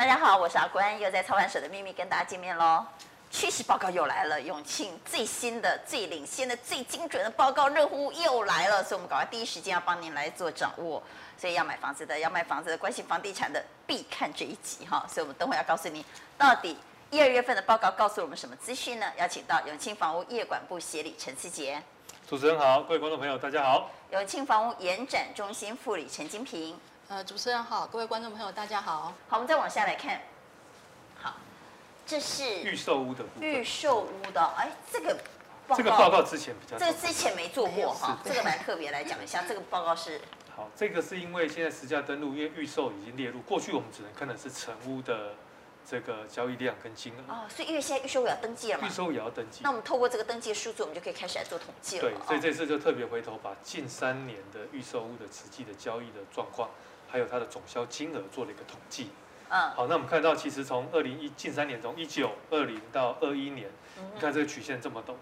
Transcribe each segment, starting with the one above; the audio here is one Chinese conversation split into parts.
大家好，我是阿关，又在操盘手的秘密跟大家见面喽。趋势报告又来了，永庆最新的、最领先的、最精准的报告热乎又来了，所以我们赶快第一时间要帮您来做掌握。所以要买房子的、要卖房子的、关心房地产的，必看这一集哈。所以我们等会要告诉您，到底一二月份的报告告诉我们什么资讯呢？邀请到永庆房屋业管部协理陈思杰。主持人好，各位观众朋友大家好。永庆房屋延展中心副理陈金平。呃，主持人好，各位观众朋友，大家好。好，我们再往下来看。好，这是预售屋的部分。预售屋的，哎，这个报告这个报告之前比较，这个之前没做过哈，这个蛮特别来讲一下。这个报告是好，这个是因为现在实价登录，因为预售已经列入，过去我们只能看的是成屋的这个交易量跟金额。哦，所以因为现在预售屋也要登记了嘛，预售屋也要登记。那我们透过这个登记的数字，我们就可以开始来做统计了。对，所以这次就特别回头把近三年的预售屋的实际的交易的状况。还有它的总销金额做了一个统计，嗯，好，那我们看到其实从二零一近三年，从一九二零到二一年，你看这个曲线这么陡，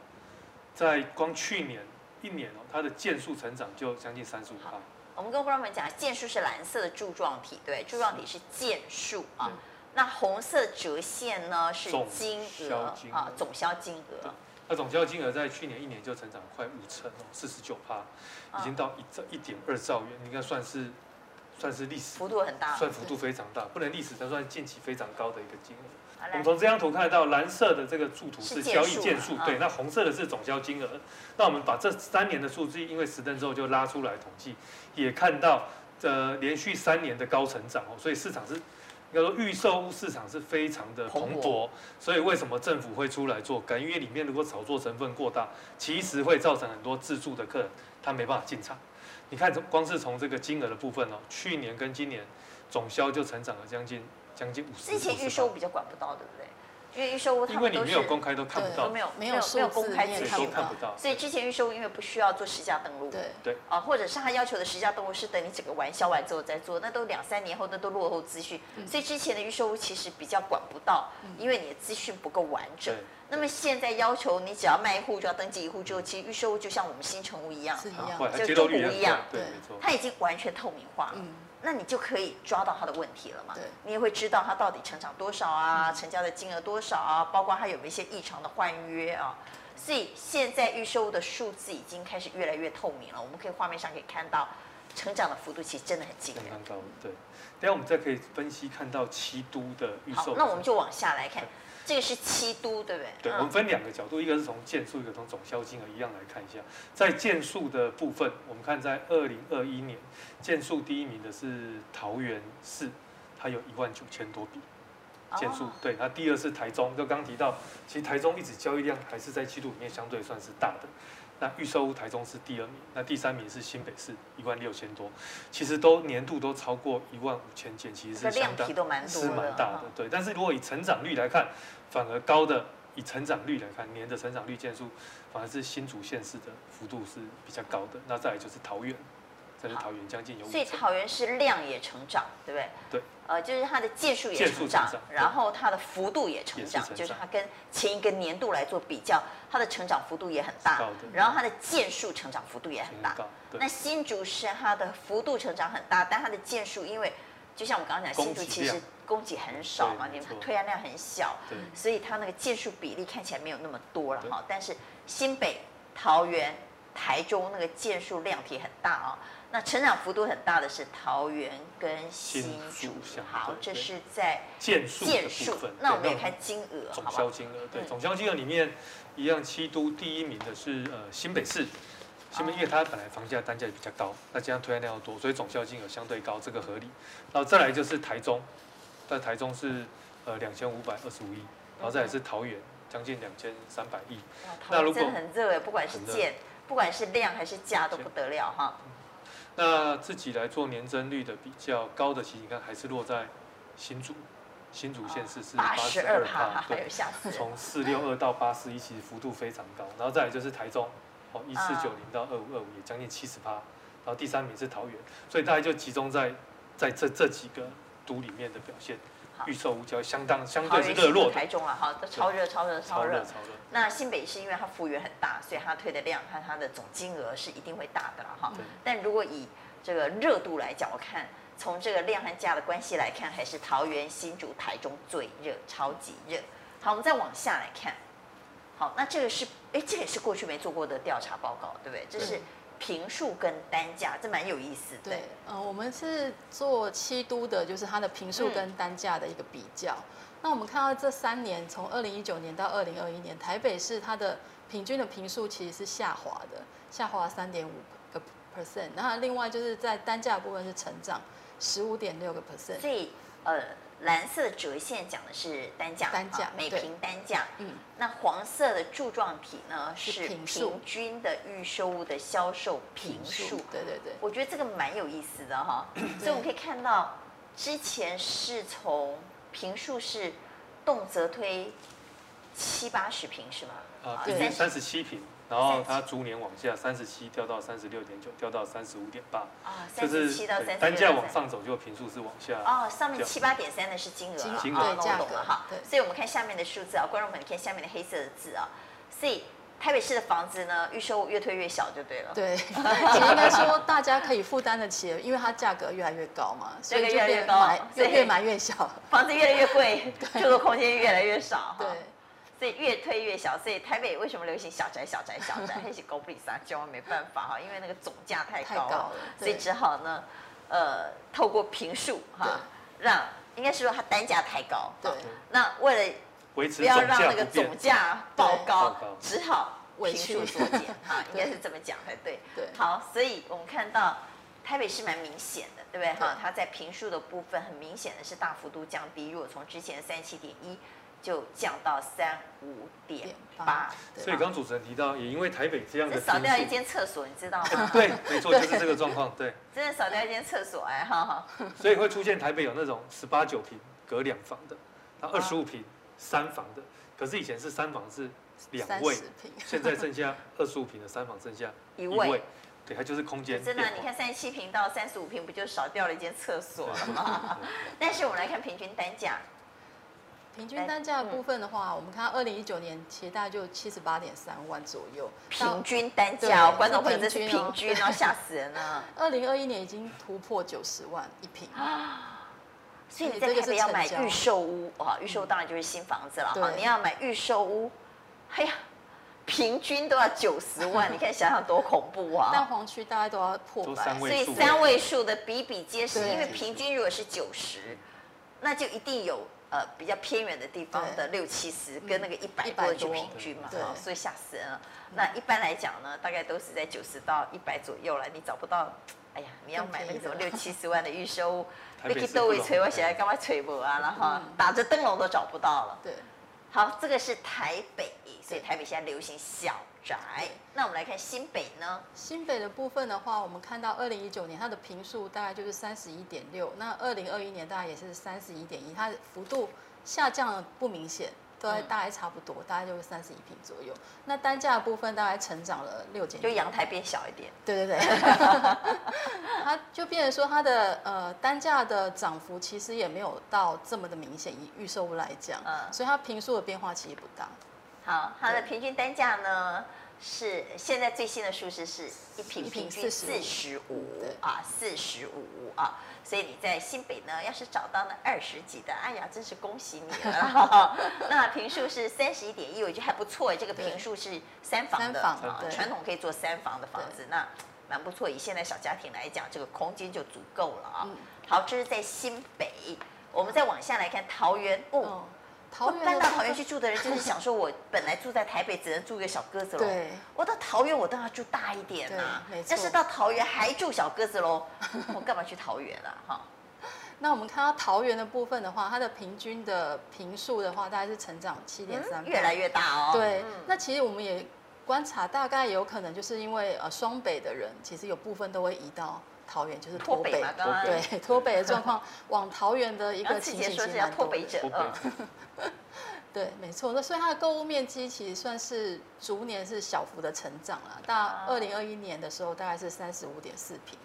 在光去年一年哦，它的件数成长就将近三十五趴。我们跟观众们讲，件数是蓝色的柱状体，对，柱状体是件数啊，那红色折线呢是金额啊，总销金额。那总销金额在去年一年就成长快五成哦，四十九趴，已经到一兆一点二兆元，应该算是。算是历史幅度很大，算幅度非常大，不能历史，但算近期非常高的一个金额。我们从这张图看得到，蓝色的这个柱图是交易件数，对，那红色的是总销金额。那我们把这三年的数据，因为实登之后就拉出来统计，也看到呃连续三年的高成长哦，所以市场是应该说预售屋市场是非常的蓬勃。所以为什么政府会出来做干预？因为里面如果炒作成分过大，其实会造成很多自住的客人他没办法进场。你看，光是从这个金额的部分哦，去年跟今年总销就成长了将近将近五十。之前预售比较管不到，对不对？因为预售屋他们都是有公开都看不到，都没有没有没有公开资讯都看不到。所以之前预售屋因为不需要做实价登录，对。对。啊，或者是他要求的实价登录是等你整个完销完之后再做，那都两三年后那都落后资讯。所以之前的预售屋其实比较管不到，因为你的资讯不够完整。那么现在要求你只要卖一户就要登记一户之后，其实预售屋就像我们新成屋一样，是一样，就中古一样，对，它已经完全透明化了。嗯，那你就可以抓到他的问题了嘛？对，你也会知道他到底成长多少啊，成交的金额多少啊，包括他有没有一些异常的换约啊。所以现在预售的数字已经开始越来越透明了，我们可以画面上可以看到成长的幅度其实真的很惊人。对。等下我们再可以分析看到七都的预售。好，那我们就往下来看。这个是七都，对不对？对，我们分两个角度，一个是从件数，一个从总销金额一样来看一下。在件数的部分，我们看在二零二一年，件数第一名的是桃园市，它有一万九千多笔件数。哦、对，那第二是台中，就刚提到，其实台中一直交易量还是在七都里面相对算是大的。那预售屋台中是第二名，那第三名是新北市一万六千多，其实都年度都超过一万五千件，其实是相当是蛮大的。对，但是如果以成长率来看，反而高的，以成长率来看，年的成长率件数，反而是新竹县市的幅度是比较高的。那再来就是桃园，这是桃园将近有。所以桃园是量也成长，对不对？对。呃，就是它的件数也成长，然后它的幅度也成长，就是它跟前一个年度来做比较，它的成长幅度也很大。然后它的件数成长幅度也很大。那新竹是它的幅度成长很大，但它的件数因为。就像我们刚刚讲，新竹其实供给很少嘛，你们推案量很小，所以它那个件数比例看起来没有那么多了哈。但是新北、桃园、台中那个件数量体很大啊。那成长幅度很大的是桃园跟新竹。好，这是在件数的部分。那我们也看金额，总销金额对，总销金额里面一样，七都第一名的是呃新北市。新北因为它本来房价单价也比较高，那加上推案量要多，所以总销金额相对高，这个合理。然后再来就是台中，在台中是呃两千五百二十五亿，然后再来是桃园，将近两千三百亿。那如果很热哎，不管是件，不管是量还是价都不得了哈。那自己来做年增率的比较高的，其实你看还是落在新竹，新竹县市是八十二趴，对，从四六二到八四一，其实幅度非常高。然后再来就是台中。哦，一四九零到二五二五也将近七十趴，然后第三名是桃园，所以大概就集中在在这这几个都里面的表现，预售屋交相当相对是热络。台中啊，好，超热超热超热超热。那新北是因为它幅员很大，所以它推的量和它的总金额是一定会大的了哈。但如果以这个热度来讲，我看从这个量和价的关系来看，还是桃园、新竹、台中最热，超级热。好，我们再往下来看。好，那这个是，哎，这也是过去没做过的调查报告，对不对？这是坪数跟单价，这蛮有意思的。对，呃，我们是做七都的，就是它的平数跟单价的一个比较。嗯、那我们看到这三年，从二零一九年到二零二一年，台北市它的平均的平数其实是下滑的，下滑三点五个 percent。然后另外就是在单价部分是成长十五点六个 percent。所以，呃。蓝色的折线讲的是单价，单价每平单价。嗯，那黄色的柱状体呢是平均的预售物的销售平数。对对对，我觉得这个蛮有意思的哈。所以我们可以看到，之前是从平数是动辄推七八十平是吗？啊，对，三十七坪。然后它逐年往下，三十七掉到三十六点九，掉到三十五点八。啊，三十七到三十价往上走，就平数是往下。哦，上面七八点三的是金额，金额对价格哈。所以我们看下面的数字啊，观众朋友看下面的黑色的字啊。所以台北市的房子呢，预售越推越小就对了。对，应该说大家可以负担得起，因为它价格越来越高嘛，所以就越来越高，所以越买越小，房子越来越贵，住的空间越来越少。对。所以越推越小，所以台北为什么流行小宅、小宅、小宅？还是高比萨，千万没办法哈，因为那个总价太高了，了所以只好呢，呃，透过平数哈，让应该是说它单价太高，对，那为了不要让那个总价爆高，只好坪数缩减哈，应该是这么讲才对。对，好，所以我们看到台北是蛮明显的，对不对哈？它在平数的部分很明显的是大幅度降低，如果从之前的三十七点一。就降到三五点八，所以刚主持人提到，也因为台北这样的，少掉一间厕所，你知道吗？对，没错，就是这个状况，对，真的少掉一间厕所哎，哈哈。所以会出现台北有那种十八九平隔两房的，它二十五平三房的，可是以前是三房是两位，现在剩下二十五平的三房剩下一位，对，它就是空间。真的，你看三十七平到三十五平，不就少掉了一间厕所了吗？但是我们来看平均单价。平均单价的部分的话，嗯、我们看到二零一九年其实大概就七十八点三万左右。平均单价，观众朋友这是平均，然后吓死人了。二零二一年已经突破九十万一平啊！所以你在台北要买预售屋啊，预售当然就是新房子了哈。你要买预售屋，哎呀，平均都要九十万，你看想想多恐怖啊！但黄区大概都要破百，所以三位数的比比皆是，因为平均如果是九十，那就一定有。呃，比较偏远的地方的六七十，跟那个一百多就平均嘛，哈，所以吓死人了。那一般来讲呢，大概都是在九十到一百左右了。你找不到，哎呀，你要买那个什么六七十 万的预售，你去都会吹，我现在干嘛吹不啊？然后打着灯笼都找不到了。对，好，这个是台北，所以台北现在流行小宅。那我们来看新北呢？新北的部分的话，我们看到二零一九年它的平数大概就是三十一点六，那二零二一年大概也是三十一点一，它的幅度下降不明显，都大概差不多，大概就是三十一平左右。那单价的部分大概成长了六点，就阳台变小一点。对对对，它就变成说它的呃单价的涨幅其实也没有到这么的明显，以预售屋来讲，嗯，所以它平数的变化其实不大。好，它的平均单价呢？是现在最新的数字是一平平均四十五啊，四十五啊，所以你在新北呢，要是找到那二十几的，哎呀，真是恭喜你了。那平数是三十一点一，我觉得还不错。这个平数是三房的啊，传统可以做三房的房子，那蛮不错。以现在小家庭来讲，这个空间就足够了啊。好，这是在新北，我们再往下来看桃园哦。桃园搬到桃园去住的人，就是想说，我 本来住在台北，只能住一个小鸽子楼。对，我到桃园，我当然住大一点呐。没错。但是到桃园还住小鸽子楼，我干嘛去桃园啊？哈。那我们看到桃园的部分的话，它的平均的坪数的话，大概是成长七点三，越来越大哦。对。那其实我们也观察，大概有可能就是因为呃双北的人，其实有部分都会移到桃园，就是脱北嘛。对，脱北的状况往桃园的一个情形其实蛮多的。对，没错。那所以它的购物面积其实算是逐年是小幅的成长了。到二零二一年的时候，大概是三十五点四平。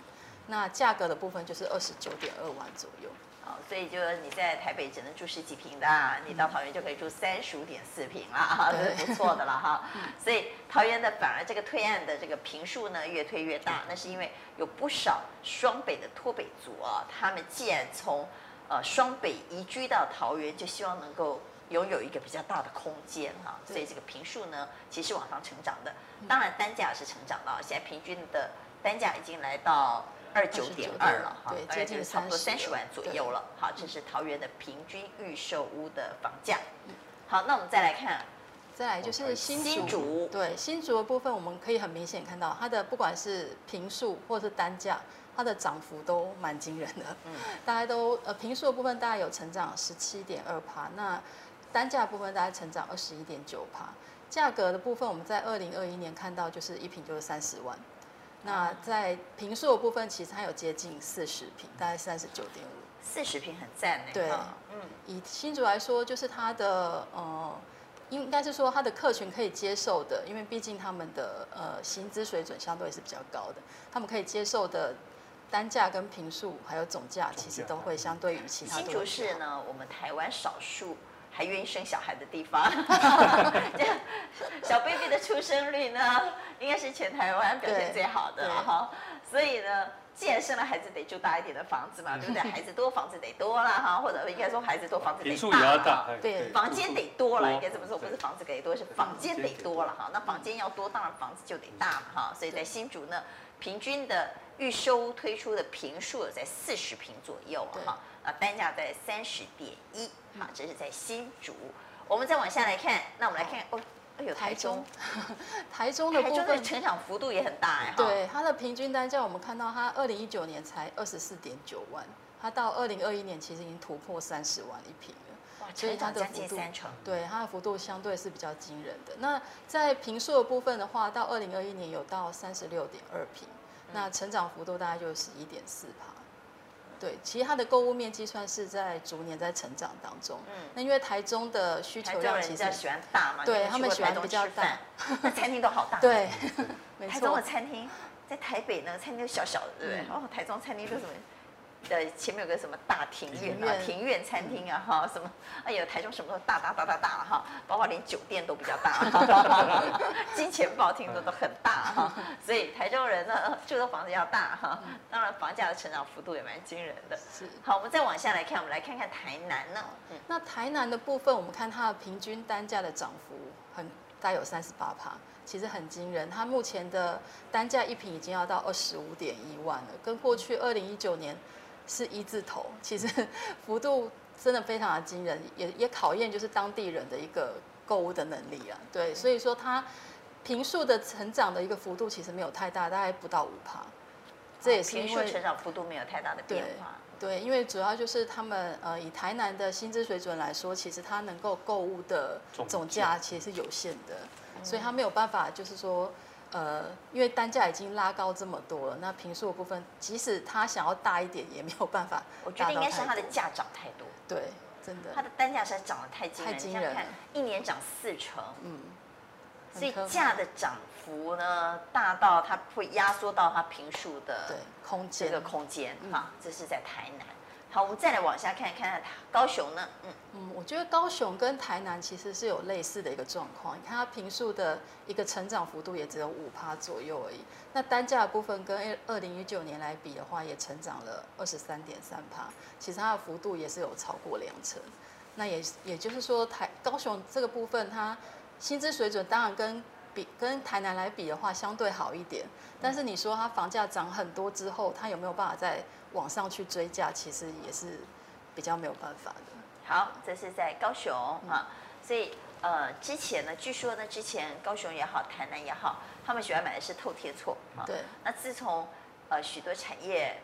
那价格的部分就是二十九点二万左右。好，所以就你在台北只能住十几平的，啊，你到桃园就可以住三十五点四平了，这是不错的了哈。所以桃园的反而这个推案的这个平数呢越推越大，那是因为有不少双北的脱北族啊，他们既然从呃双北移居到桃园，就希望能够拥有一个比较大的空间哈，所以这个平数呢其实往上成长的，当然单价是成长了，现在平均的单价已经来到。二九点二了哈，大概就是差不多三十万左右了。好，这是桃园的平均预售屋的房价。好，那我们再来看，再来就是新竹。对，新竹的部分，我们可以很明显看到它的不管是平数或是单价，它的涨幅都蛮惊人的。嗯，大家都呃坪数的部分大概有成长十七点二趴，那单价部分大概成长二十一点九趴。价格的部分，我们在二零二一年看到就是一坪就是三十万。那在平数的部分，其实它有接近四十平，大概三十九点五。四十平很赞呢。对，嗯，以新竹来说，就是它的呃，应该是说它的客群可以接受的，因为毕竟他们的呃薪资水准相对是比较高的，他们可以接受的单价跟平数还有总价，其实都会相对于其他。新竹市呢，我们台湾少数。还愿意生小孩的地方，小 baby 的出生率呢，应该是全台湾表现最好的哈。所以呢，既然生了孩子，得住大一点的房子嘛，对不对？孩子多，房子得多了哈，或者应该说孩子多，房子得大。对，房间得多了，应该这么说，不是房子得多，是房间得多了哈。那房间要多，当然房子就得大嘛哈。所以在新竹呢，平均的预收推出的平数在四十平左右哈。啊，单价在三十点一，好，这是在新竹。我们再往下来看，那我们来看哦，哎呦，台中，台中的部分成长幅度也很大哎，对，它的平均单价我们看到它二零一九年才二十四点九万，它到二零二一年其实已经突破三十万一平了，哇，所以它的幅度，对，它的幅度相对是比较惊人的。那在平数的部分的话，到二零二一年有到三十六点二坪，那成长幅度大概就是十一点四趴。对，其实它的购物面积算是在逐年在成长当中。嗯，那因为台中的需求量其实喜欢大嘛，对他们喜欢比较大，那 餐厅都好大。对，台中的餐厅在台北呢，餐厅就小小的，对不对？哦，台中餐厅都什么？的前面有个什么大庭院啊，庭院餐厅啊，哈，什么？哎呀，台中什么都大大大大大哈，包括连酒店都比较大，金钱豹听说都很大哈，所以台中人呢住的房子要大哈，当然房价的成长幅度也蛮惊人的。是，好，我们再往下来看，我们来看看台南呢。嗯，那台南的部分，我们看它的平均单价的涨幅很大，有三十八趴，其实很惊人。它目前的单价一平已经要到二十五点一万了，跟过去二零一九年。是一字头，其实 幅度真的非常的惊人，也也考验就是当地人的一个购物的能力啊。对，所以说它平数的成长的一个幅度其实没有太大，大概不到五趴。这也是因为成长幅度没有太大的变化。对，因为主要就是他们呃以台南的薪资水准来说，其实它能够购物的总价其实是有限的，所以它没有办法就是说。呃，因为单价已经拉高这么多了，那平数的部分，即使他想要大一点，也没有办法。我觉得应该是它的价涨太多。对，真的。它的单价实在涨得太惊人，太惊人了。一年涨四成，嗯，所以价的涨幅呢，大到它会压缩到它平数的对空间这个空间哈，这是在台南。好，我们再来往下看，看看高雄呢？嗯嗯，我觉得高雄跟台南其实是有类似的一个状况。你看它平数的一个成长幅度也只有五趴左右而已。那单价的部分跟二零一九年来比的话，也成长了二十三点三趴。其实它的幅度也是有超过两成。那也也就是说，台高雄这个部分，它薪资水准当然跟比跟台南来比的话，相对好一点。但是你说它房价涨很多之后，它有没有办法再往上去追价？其实也是比较没有办法的。好，这是在高雄啊，所以呃，之前呢，据说呢，之前高雄也好，台南也好，他们喜欢买的是透天厝啊。对。那自从呃许多产业。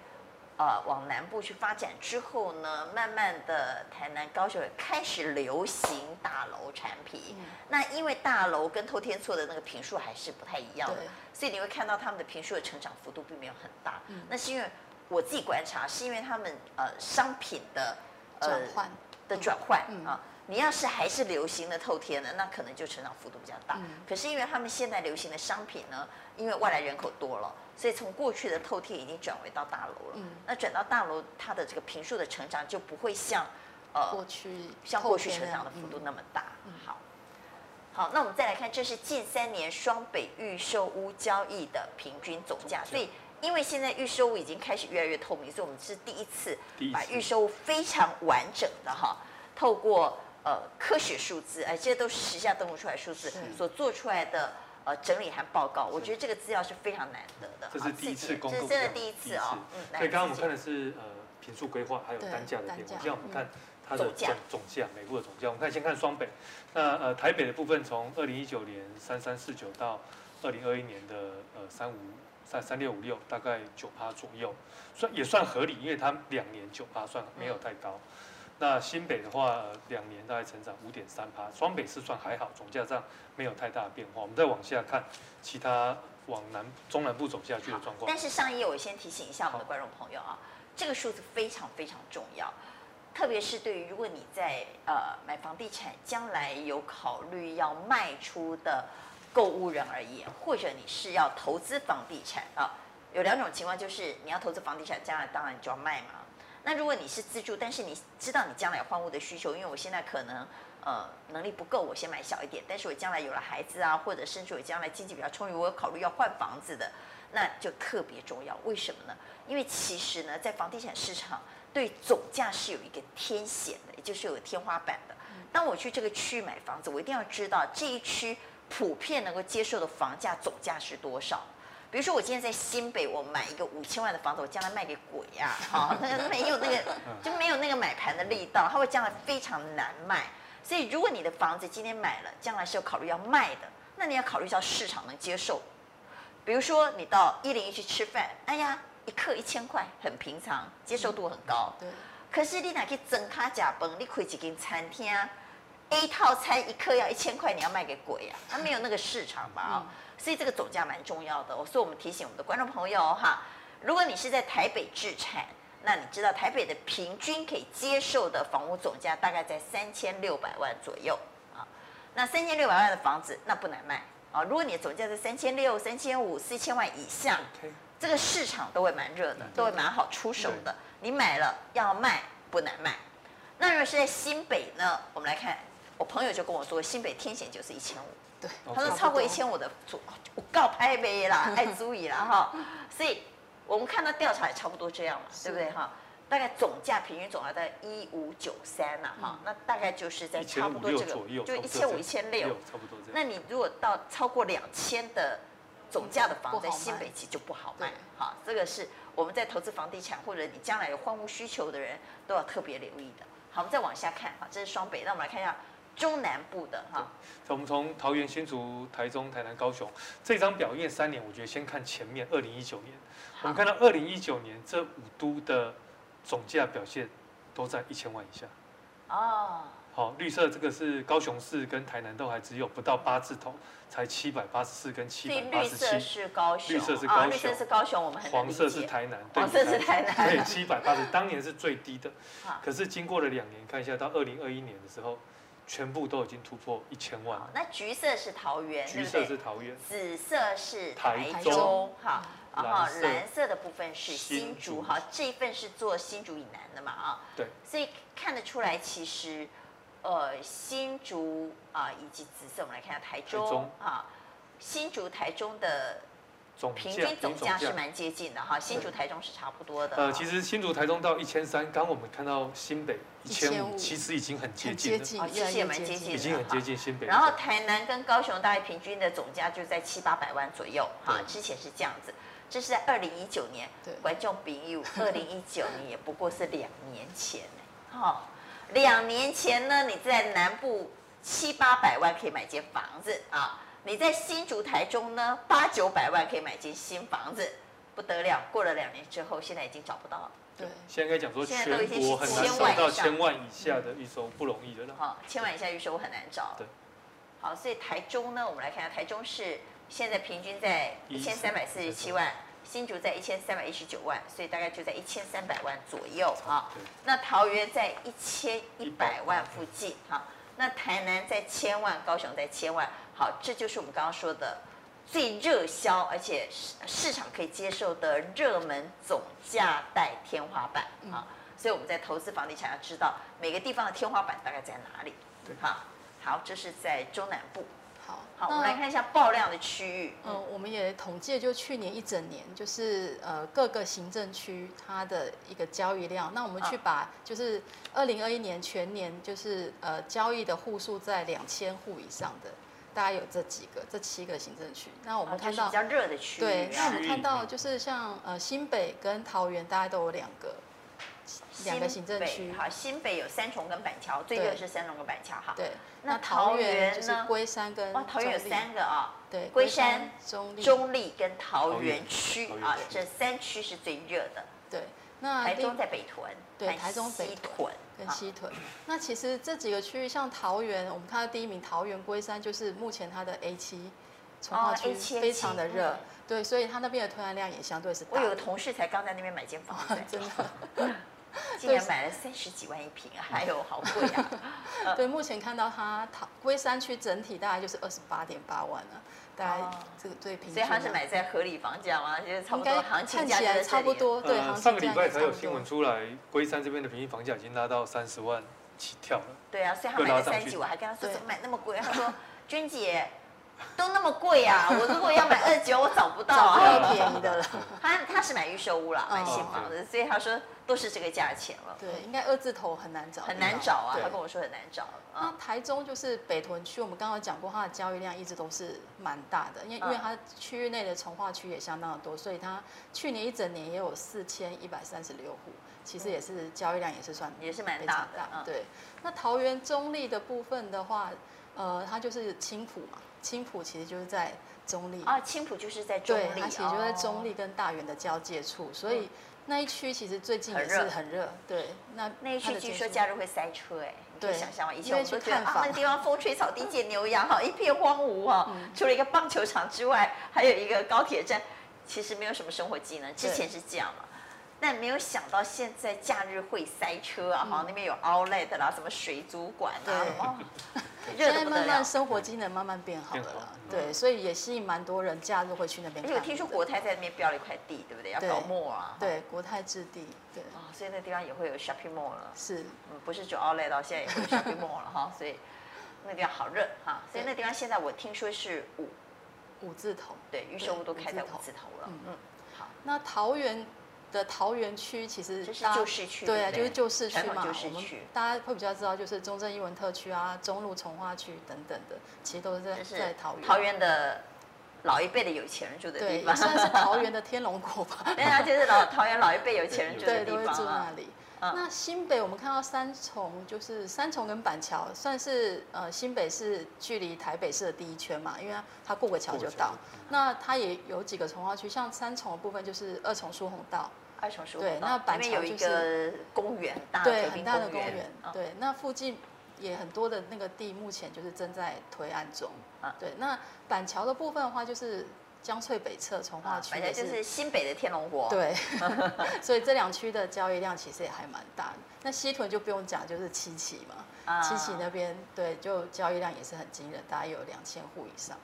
呃，往南部去发展之后呢，慢慢的台南、高雄也开始流行大楼产品。嗯、那因为大楼跟透天厝的那个坪数还是不太一样的，所以你会看到他们的坪数的成长幅度并没有很大。嗯、那是因为我自己观察，是因为他们呃商品的呃转换的转换啊，你要是还是流行的透天的，那可能就成长幅度比较大。嗯、可是因为他们现在流行的商品呢，因为外来人口多了，所以从过去的透天已经转为到大楼了。嗯、那转到大楼，它的这个平数的成长就不会像呃过去像过去成长的幅度那么大。嗯、好，好，那我们再来看，这是近三年双北预售屋交易的平均总价。所以因为现在预售屋已经开始越来越透明，所以我们是第一次把预售屋非常完整的哈，透过。呃，科学数字，哎，这些都是时下登录出来数字所做出来的呃整理和报告，我觉得这个资料是非常难得的。这是第一次公布，这是真的第一次啊。嗯，所以刚刚我们看的是呃平数规划还有单价的变化，现在我们看它的总总价，每户的总价。我们看先看双北，那呃台北的部分从二零一九年三三四九到二零二一年的呃三五三三六五六，大概九趴左右，算也算合理，因为它两年九趴算没有太高。那新北的话，两年大概成长五点三趴，双北是算还好，总价上没有太大的变化。我们再往下看，其他往南中南部走下去的状况。但是上一页我先提醒一下我们的观众朋友啊，这个数字非常非常重要，特别是对于如果你在呃买房地产，将来有考虑要卖出的购物人而言，或者你是要投资房地产啊，有两种情况，就是你要投资房地产，将来当然你就要卖嘛。那如果你是自住，但是你知道你将来有换屋的需求，因为我现在可能呃能力不够，我先买小一点，但是我将来有了孩子啊，或者甚至我将来经济比较充裕，我考虑要换房子的，那就特别重要。为什么呢？因为其实呢，在房地产市场对总价是有一个天险的，也就是有天花板的。当我去这个区域买房子，我一定要知道这一区普遍能够接受的房价总价是多少。比如说，我今天在新北，我买一个五千万的房子，我将来卖给鬼呀？好，那个没有那个就没有那个买盘的力道，它会将来非常难卖。所以，如果你的房子今天买了，将来是有考虑要卖的，那你要考虑到市场能接受。比如说，你到一零一去吃饭，哎呀，一克一千块，很平常，接受度很高。对。可是你哪去增卡甲崩，你开一间餐厅，A 套餐一克要一千块，你要卖给鬼呀？它没有那个市场吧？啊。所以这个总价蛮重要的，所以我们提醒我们的观众朋友哈，如果你是在台北置产，那你知道台北的平均可以接受的房屋总价大概在三千六百万左右啊。那三千六百万的房子那不难卖啊。如果你的总价在三千六、三千五、四千万以下，这个市场都会蛮热的，都会蛮好出手的。你买了要卖不难卖。那如果是在新北呢？我们来看，我朋友就跟我说，新北天险就是一千五。对，他说超过一千五的，我告拍呗啦，爱足矣啦哈。所以我们看到调查也差不多这样嘛，对不对哈？大概总价平均总价在一五九三呐哈，那大概就是在差不多这个，就一千五一千六，差不多这样。那你如果到超过两千的总价的房子，在新北其实就不好卖。好，这个是我们在投资房地产或者你将来有换屋需求的人都要特别留意的。好，我们再往下看哈，这是双北，那我们来看一下。中南部的哈，我们从桃园、新竹、台中、台南、高雄这张表，因为三年，我觉得先看前面二零一九年，我们看到二零一九年这五都的总价表现都在一千万以下。哦，好，绿色这个是高雄市跟台南都还只有不到八字头，才七百八十四跟七百八十七。绿色是高雄，绿色是高雄，绿色是高雄，我们很黄色是台南，黄色是台南，对，七百八十，当年是最低的。好。可是经过了两年，看一下到二零二一年的时候。全部都已经突破一千万。那橘色是桃园，橘色是桃园，紫色是台中，好，然后蓝色。的部分是新竹，哈，这一份是做新竹以南的嘛，啊，对，所以看得出来，其实，呃，新竹啊以及紫色，我们来看下台中，啊，新竹台中的。平均总价。是蛮接近的哈，新竹台中是差不多的。呃，其实新竹台中到一千三，刚我们看到新北一千五，其实已经很接近了，其实也蛮接近，已经很接近新北。然后台南跟高雄大概平均的总价就在七八百万左右哈，之前是这样子，这是在二零一九年，观众朋友，二零一九年也不过是两年前呢，哈，两年前呢，你在南部七八百万可以买间房子啊。你在新竹台中呢，八九百万可以买间新房子，不得了。过了两年之后，现在已经找不到了。对，现在可以讲说，全国很难找到千万以下的预售不容易的了。好，千万以下预售我很难找。对，好，所以台中呢，我们来看下，台中市现在平均在一千三百四十七万，新竹在一千三百一十九万，所以大概就在一千三百万左右啊。那桃园在一千一百万附近哈。那台南在千万，高雄在千万，好，这就是我们刚刚说的最热销，而且市市场可以接受的热门总价带天花板啊。所以我们在投资房地产要知道每个地方的天花板大概在哪里。对，好，好，这是在中南部。好，好，我们来看一下爆量的区域。嗯，我们也统计，就去年一整年，就是呃各个行政区它的一个交易量。那我们去把就是二零二一年全年就是呃交易的户数在两千户以上的，大概有这几个，这七个行政区。那我们看到比较热的区域。对，那我们看到就是像呃新北跟桃园，大概都有两个。两个行政区，好，新北有三重跟板桥，最热是三重跟板桥，哈。对，那桃园就是龟山跟哦，桃园有三个啊，对，龟山、中立、中立跟桃园区啊，这三区是最热的。对，那台中在北屯，对，台中北屯跟西屯。那其实这几个区域，像桃园，我们看到第一名桃园龟山，就是目前它的 A 七，从化区非常的热，对，所以它那边的推案量也相对是大。我有个同事才刚在那边买间房，真的。竟然买了三十几万一平啊！还有好贵啊！对，目前看到它桃龟山区整体大概就是二十八点八万啊，大概这个最平均。所以他是买在合理房价吗？就是差不多行情价看起来差不多。对，上个礼拜才有新闻出来，龟山这边的平均房价已经拉到三十万起跳了。对啊，所以他买在三十几，我还跟他说怎么买那么贵？他说 君姐。都那么贵啊！我如果要买二九，我找不到啊，太便宜的了。他他是买预售屋啦，买新房子，所以他说都是这个价钱了。对，应该二字头很难找，很难找啊。他跟我说很难找。那台中就是北屯区，我们刚刚讲过，它的交易量一直都是蛮大的，因为因为它区域内的从化区也相当的多，所以它去年一整年也有四千一百三十六户，其实也是交易量也是算也是蛮大的。对，那桃园中立的部分的话，呃，它就是青埔嘛。青浦其实就是在中立。啊，青浦就是在中立，对，它其实就在中立跟大园的交界处，所以那一区其实最近也是很热，对，那那一区据说假日会塞车，哎，你可以想象吗？以前我们都觉得啊，那个地方风吹草低见牛羊哈，一片荒芜哈，除了一个棒球场之外，还有一个高铁站，其实没有什么生活技能，之前是这样嘛。但没有想到现在假日会塞车啊！哈、嗯，那边有 Outlet 啦，什么水族馆啊，什么，现在慢慢生活机能慢慢变好了，对，对，所以也吸引蛮多人假日会去那边。而且我听说国泰在那边标了一块地，对不对？要搞 mall 啊。对，国泰置地，对。啊，所以那地方也会有 shopping mall 了。是，嗯，不是就 Outlet 到现在也会有 shopping mall 了哈，所以那地方好热哈。所以那地方现在我听说是五五字头，对，预售屋都开在五字头了。嗯嗯，好，那桃园。的桃园区其实就是旧市区，对啊，就是旧市区嘛。我们大家会比较知道，就是中正英文特区啊、中路从化区等等的，其实都是在在桃园。桃园的老一辈的有钱人住的地方，算是 桃园的天龙国吧。对啊，就是老桃园老一辈有钱人住的地方，对，都会住那里。那新北我们看到三重，就是三重跟板桥，算是呃新北是距离台北市的第一圈嘛，因为它过个桥就到。那它也有几个重划区，像三重的部分就是二重疏洪道。二重疏洪道。对，那板桥就是有一个公园，对，很大的公园。对，那附近也很多的那个地，目前就是正在推案中。对，那板桥的部分的话就是。江翠北侧从化区，反正就是新北的天龙国。对，所以这两区的交易量其实也还蛮大的。那西屯就不用讲，就是七期嘛，啊、七期那边对，就交易量也是很惊人，大概有两千户以上。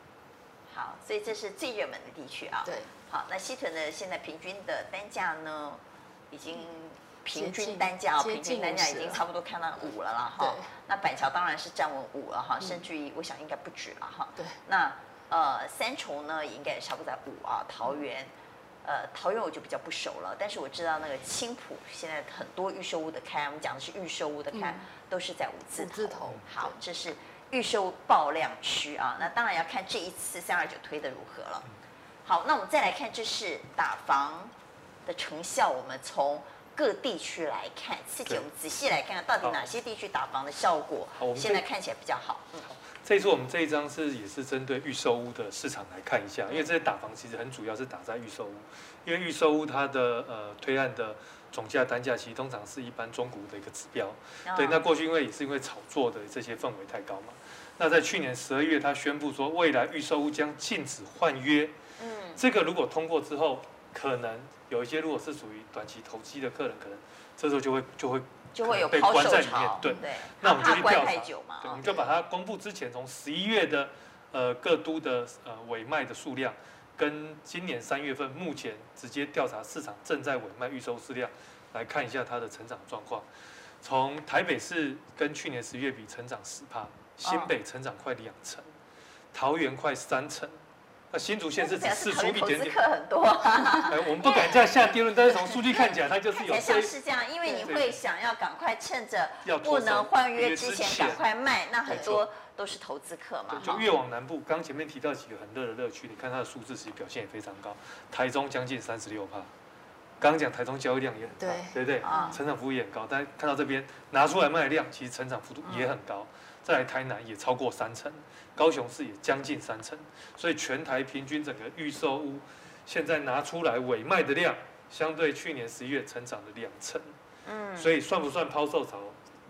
好，所以这是最热门的地区啊。对，好，那西屯的现在平均的单价呢，已经平均单价，平均单价已经差不多看到五了啦。哈，那板桥当然是站稳五了哈，甚至于我想应该不止了哈。对，那。呃，三重呢也应该也差不多在五啊。桃园，呃，桃园我就比较不熟了，但是我知道那个青浦现在很多预售屋的开，我们讲的是预售屋的开，嗯、都是在五字头。字头好，这是预售爆量区啊。那当然要看这一次三二九推的如何了。好，那我们再来看，这是打房的成效，我们从各地区来看，自己我们仔细来看看到底哪些地区打房的效果现在看起来比较好。嗯。这一次我们这一张是也是针对预售屋的市场来看一下，因为这些打房其实很主要是打在预售屋，因为预售屋它的呃推案的总价单价其实通常是一般中古的一个指标。对，那过去因为也是因为炒作的这些氛围太高嘛，那在去年十二月他宣布说未来预售屋将禁止换约，嗯，这个如果通过之后，可能有一些如果是属于短期投机的客人，可能这时候就会就会就会有被关在里面。对，对那我们就去调查，对，我们就把它公布之前，从十一月的呃各都的呃尾卖的数量，跟今年三月份目前直接调查市场正在尾卖预售数量，来看一下它的成长状况。从台北市跟去年十月比成长十趴，新北成长快两成，桃园快三成。新竹县是只释出一点点，客很多、啊。我们不敢这样下定论，但是从数据看起来，它就是有。像是这样，因为你会想要赶快趁着不能换约之前赶快卖，那很多都是投资客嘛。就越往南部，刚前面提到几个很热的热区，你看它的数字其实表现也非常高。台中将近三十六趴，刚刚讲台中交易量也很大，对不对？成长幅度也很高，但看到这边拿出来卖的量，其实成长幅度也很高。再来台南也超过三成。高雄市也将近三成，所以全台平均整个预售屋现在拿出来尾卖的量，相对去年十一月成长了两成。嗯，所以算不算抛售潮？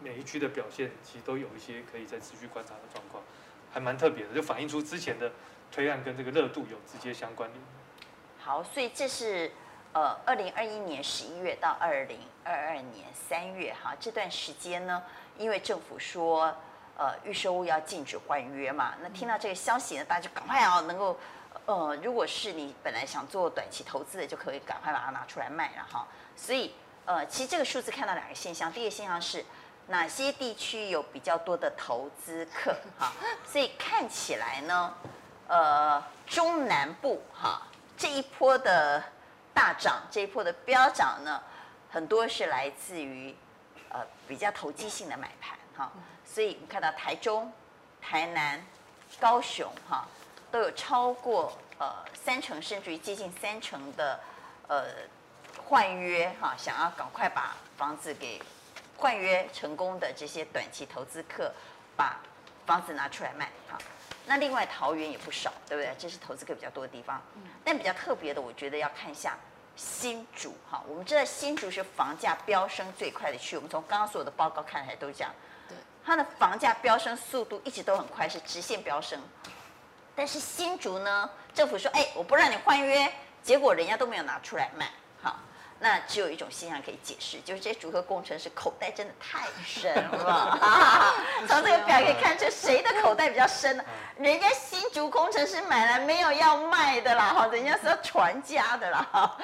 每一区的表现其实都有一些可以再持续观察的状况，还蛮特别的，就反映出之前的推案跟这个热度有直接相关联。好，所以这是呃二零二一年十一月到二零二二年三月哈这段时间呢，因为政府说。呃，预售屋要禁止换约嘛？那听到这个消息呢，大家就赶快要能够，呃，如果是你本来想做短期投资的，就可以赶快把它拿出来卖了哈。所以，呃，其实这个数字看到两个现象，第一个现象是哪些地区有比较多的投资客哈，所以看起来呢，呃，中南部哈这一波的大涨，这一波的飙涨呢，很多是来自于呃比较投机性的买盘哈。所以，我们看到台中、台南、高雄，哈，都有超过呃三成，甚至于接近三成的呃换约，哈，想要赶快把房子给换约成功的这些短期投资客，把房子拿出来卖，哈。那另外桃园也不少，对不对？这是投资客比较多的地方。嗯但比较特别的，我觉得要看一下新竹，哈。我们知道新竹是房价飙升最快的区，我们从刚刚所有的报告看来都讲。对。它的房价飙升速度一直都很快，是直线飙升。但是新竹呢，政府说，哎，我不让你换约，结果人家都没有拿出来卖。好，那只有一种现象可以解释，就是这些竹科工程师口袋真的太深了。从这个表可以看出谁的口袋比较深呢？人家新竹工程师买来没有要卖的啦，哈，人家是要传家的啦，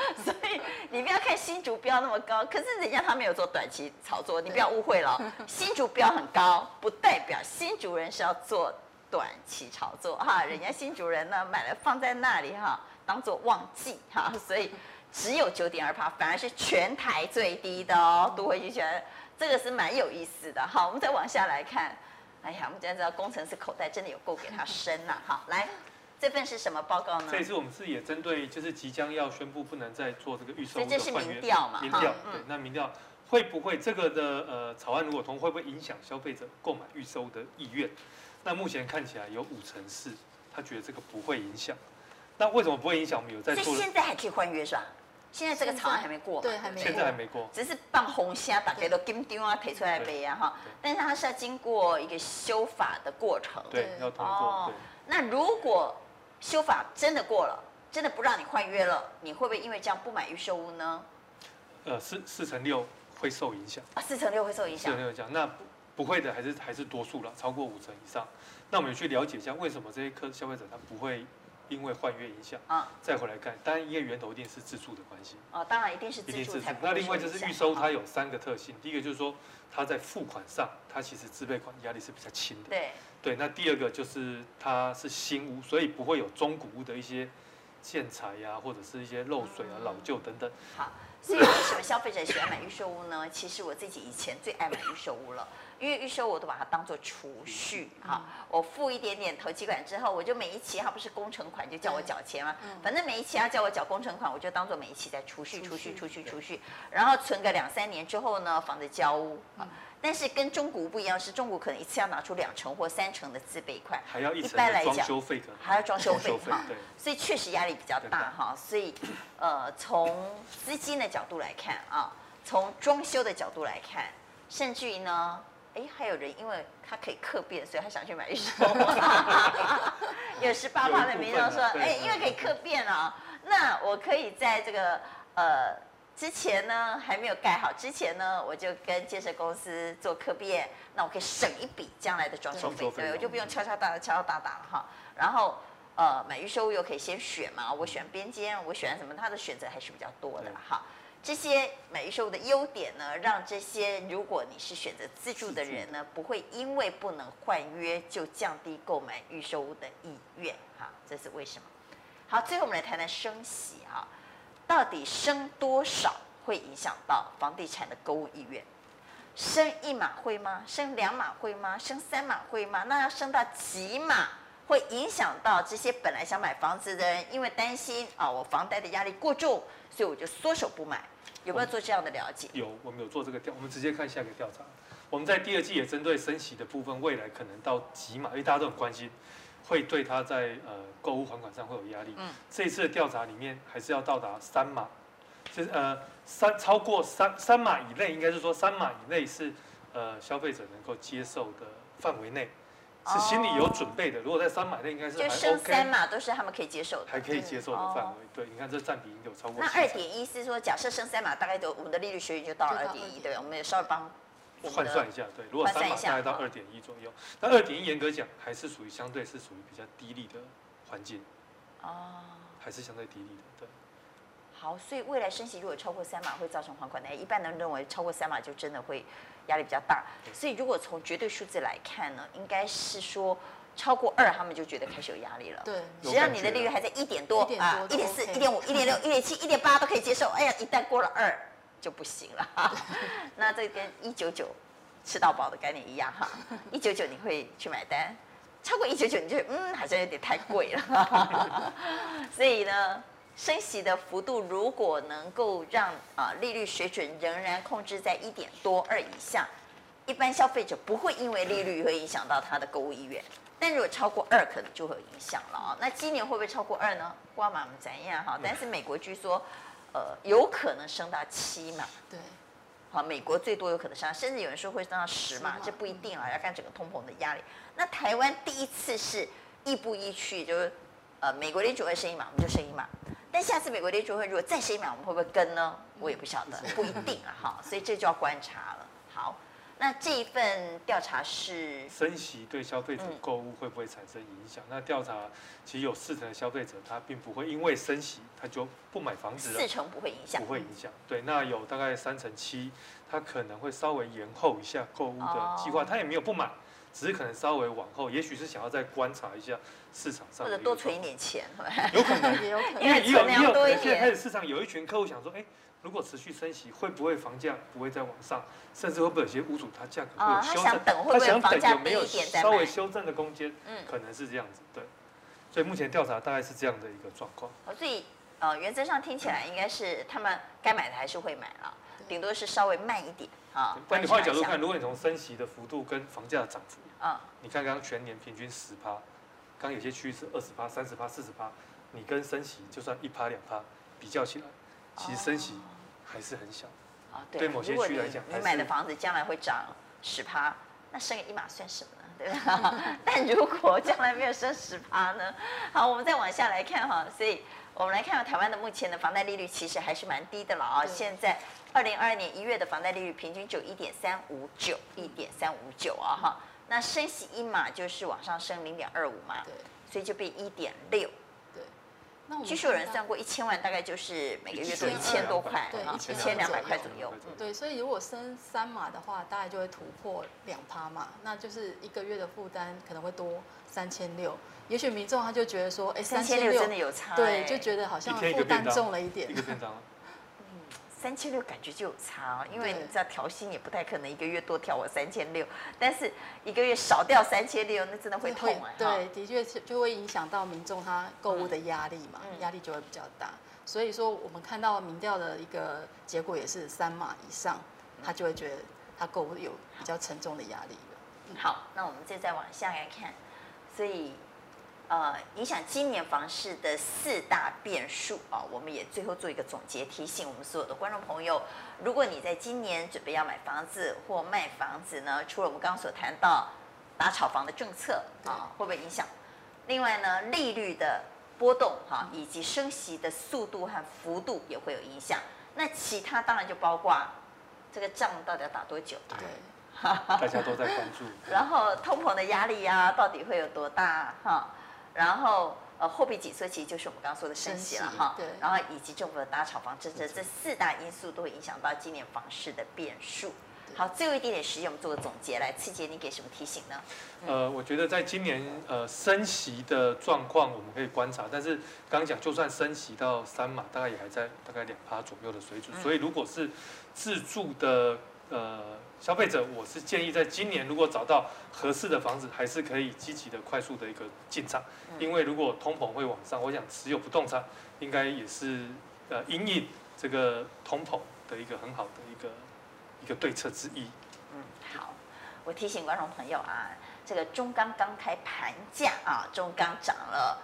你不要看新竹标那么高，可是人家他没有做短期炒作，你不要误会了。新竹标很高，不代表新竹人是要做短期炒作哈。人家新竹人呢买了放在那里哈，当做旺季哈，所以只有九点二趴，反而是全台最低的哦。读回去觉得这个是蛮有意思的。好，我们再往下来看。哎呀，我们今天知道工程师口袋真的有够给他深呐！哈，来，这份是什么报告呢？这次我们是也针对，就是即将要宣布不能再做这个预售的换约。所以这是民调嘛？民调，对，那民调会不会这个的呃草案如果通，会不会影响消费者购买预售的意愿？那目前看起来有五成四，他觉得这个不会影响。那为什么不会影响？我们有在做。所以现在还可以换约是吧？现在这个草案还没过，对，还没。现在还没过，只是放红虾，大家都金丢啊，提出来背啊哈。但是它是要经过一个修法的过程，对，要通过。哦，那如果修法真的过了，真的不让你换约了，你会不会因为这样不买预售屋呢？呃，四四成六会受影响啊，四乘六会受影响。四成六这样，那不不会的，还是还是多数了，超过五成以上。那我们去了解一下，为什么这些客消费者他不会？因为换约影响啊，再回来看，当然因为源头一定是自住的关系哦，当然一定是自住。那另外就是预收，它有三个特性，第一个就是说它在付款上，它其实自备款压力是比较轻的。对对，那第二个就是它是新屋，所以不会有中古屋的一些建材呀，或者是一些漏水啊、老旧等等。好，所以为什么消费者喜欢买预售屋呢？其实我自己以前最爱买预售屋了。因为预售我都把它当做储蓄哈，我付一点点头期款之后，我就每一期它不是工程款就叫我缴钱嘛，反正每一期要叫我缴工程款，我就当做每一期在储蓄储蓄储蓄储蓄，然后存个两三年之后呢，房子交屋啊。但是跟中古不一样，是中古可能一次要拿出两成或三成的自备款，还要一般来讲装修费还要装修费哈，所以确实压力比较大哈。所以呃，从资金的角度来看啊，从装修的角度来看，甚至于呢。哎，还有人因为他可以客变，所以他想去买预售。有十八趴的民众说，哎，因为可以客变啊，那我可以在这个呃，之前呢还没有盖好，之前呢我就跟建设公司做客变，那我可以省一笔将来的装修费，对，对，我就不用敲敲打打敲敲打打了哈。然后呃，买预售屋又可以先选嘛，我选边间，我选什么，它的选择还是比较多的哈。这些买预售的优点呢，让这些如果你是选择自住的人呢，不会因为不能换约就降低购买预售屋的意愿。哈，这是为什么？好，最后我们来谈谈升息哈，到底升多少会影响到房地产的购物意愿？升一码会吗？升两码会吗？升三码会吗？那要升到几码会影响到这些本来想买房子的人，因为担心啊，我房贷的压力过重，所以我就缩手不买。有没有做这样的了解？有，我们有做这个调。我们直接看下一个调查。我们在第二季也针对升息的部分，未来可能到几码，因为大家都很关心，会对他在呃购物还款上会有压力。嗯。这一次的调查里面，还是要到达三码，就是呃三超过三三码以内，应该是说三码以内是呃消费者能够接受的范围内。是心里有准备的，如果在三码内应该是还 OK，就升三码都是他们可以接受的，还可以接受的范围。对，你看这占比已经有超过。那二点一是说，假设升三码，大概就我们的利率水准就到了二点一，对，我们也稍微帮换算一下，对，如果三码大概到二点一左右，那二点一严格讲还是属于相对是属于比较低利的环境，哦，还是相对低利的，对。好，所以未来升息如果超过三码会造成还款，那一般人认为超过三码就真的会压力比较大。所以如果从绝对数字来看呢，应该是说超过二，他们就觉得开始有压力了。对，只要你的利率还在一点多啊，一点四、一点五、一点六、一点七、一点八都可以接受。哎呀，一旦过了二就不行了。那这跟一九九吃到饱的概念一样哈，一九九你会去买单，超过一九九你就嗯好像有点太贵了。所以呢。升息的幅度如果能够让啊利率水准仍然控制在一点多二以下，一般消费者不会因为利率会影响到他的购物意愿。但如果超过二，可能就会有影响了啊。那今年会不会超过二呢？瓜马我们怎样哈？但是美国据说，呃，有可能升到七嘛。对。好，美国最多有可能升，甚至有人说会升到十嘛，这不一定啊，要看整个通膨的压力。那台湾第一次是亦步亦趋，就是呃，美国联储会升一码，我们就升一码。但下次美国联储会如果再升一码，我们会不会跟呢？我也不晓得，不一定啊。哈，所以这就要观察了。好，那这一份调查是升息对消费者购物会不会产生影响？嗯、那调查其实有四成的消费者他并不会因为升息他就不买房子了，四成不会影响，不会影响。对，那有大概三成七，他可能会稍微延后一下购物的计划，他也没有不买。只是可能稍微往后，也许是想要再观察一下市场上，或者多存一点钱，有可能，有可能，因为也有也有，现在开始市场有一群客户想说，哎，如果持续升息，会不会房价不会再往上，甚至会不会有些屋主他价格会有修正，他想等有没有稍微修正的空间，嗯，可能是这样子，对，所以目前调查大概是这样的一个状况。所以呃，原则上听起来应该是他们该买的还是会买了，顶多是稍微慢一点。啊，但你换角度看，如果你从升息的幅度跟房价的涨幅，啊，你看刚刚全年平均十趴，刚有些区域是二十趴、三十趴、四十趴，你跟升息就算一趴两趴比较起来，其实升息还是很小。啊，对，对某些区来讲，你买的房子将来会涨十趴，那升个一码算什么呢？对吧？但如果将来没有升十趴呢？好，我们再往下来看哈，所以我们来看台湾的目前的房贷利率其实还是蛮低的了啊，现在。二零二二年一月的房贷利率平均就一点三五九，一点三五九啊哈，那升息一码就是往上升零点二五嘛，对，所以就变一点六。对，那我们据说有人算过一千万大概就是每个月都一千多块，对，一千两百块左右。对，所以如果升三码的话，大概就会突破两趴嘛，那就是一个月的负担可能会多三千六。也许民众他就觉得说，哎，三千六真的有差，对，就觉得好像负担重了一点。三千六感觉就有差哦，因为你知道调薪也不太可能一个月多调我三千六，但是一个月少掉三千六，那真的会痛啊！对，的确是就会影响到民众他购物的压力嘛，压力就会比较大。所以说我们看到民调的一个结果也是三码以上，他就会觉得他购物有比较沉重的压力了。好，那我们再再往下来看，所以。呃，影响今年房市的四大变数啊，我们也最后做一个总结，提醒我们所有的观众朋友，如果你在今年准备要买房子或卖房子呢，除了我们刚刚所谈到打炒房的政策啊，会不会影响？另外呢，利率的波动哈，以及升息的速度和幅度也会有影响。那其他当然就包括这个仗到底要打多久？对，大家都在关注。然后通膨的压力啊，到底会有多大哈？然后呃货币紧缩其实就是我们刚刚说的升息了哈。对。然后以及政府的打炒房政策，这四大因素都会影响到今年房市的变数。好，最后一点点时间，我们做个总结来。次姐，你给什么提醒呢？呃，我觉得在今年呃升息的状况，我们可以观察。但是刚刚讲，就算升息到三码，大概也还在大概两趴左右的水准。所以如果是自住的呃消费者，我是建议在今年如果找到合适的房子，还是可以积极的、快速的一个进场。因为如果通膨会往上，我想持有不动产应该也是呃因应这个通膨的一个很好的一个。一个对策之一。嗯，好，我提醒观众朋友啊，这个中钢刚开盘价啊，中钢涨了，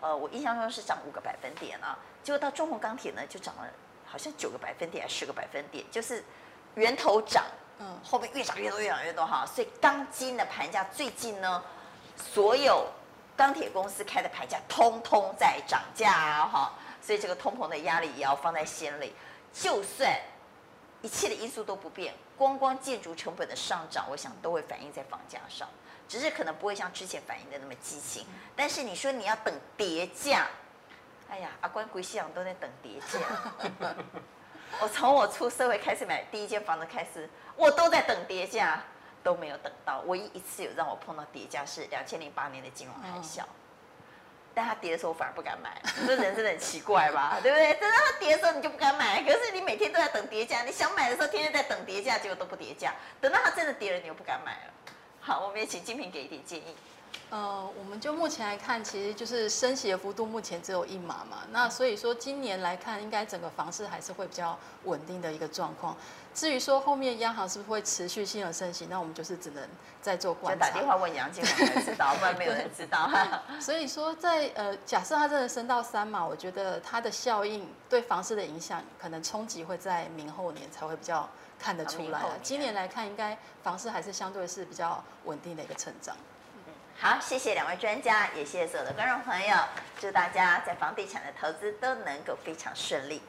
呃，我印象中是涨五个百分点啊，结果到中鸿钢铁呢就涨了，好像九个百分点还是十个百分点，就是源头涨，嗯，后面越涨越多，越涨越多哈，所以钢筋的盘价最近呢，所有钢铁公司开的盘价通通在涨价哈，所以这个通膨的压力也要放在心里，就算。一切的因素都不变，光光建筑成本的上涨，我想都会反映在房价上，只是可能不会像之前反映的那么激情。但是你说你要等跌价，哎呀，阿关鬼西洋都在等跌价。我从我出社会开始买第一间房子开始，我都在等跌价，都没有等到。唯一一次有让我碰到跌价是两千零八年的金融海啸。但它跌的时候，我反而不敢买。你说人真的很奇怪吧？对不对？等到它跌的时候，你就不敢买。可是你每天都在等跌价，你想买的时候，天天在等跌价，结果都不跌价。等到它真的跌了，你又不敢买了。好，我们也请金平给一点建议。呃，我们就目前来看，其实就是升息的幅度目前只有一码嘛。那所以说今年来看，应该整个房市还是会比较稳定的一个状况。至于说后面央行是不是会持续性的升息，那我们就是只能再做观察。就打电话问杨金龙才知道，不然没有人知道。所以说在呃，假设它真的升到三码，我觉得它的效应对房市的影响，可能冲击会在明后年才会比较看得出来。今年来看，应该房市还是相对是比较稳定的一个成长。好，谢谢两位专家，也谢谢所有的观众朋友，祝大家在房地产的投资都能够非常顺利。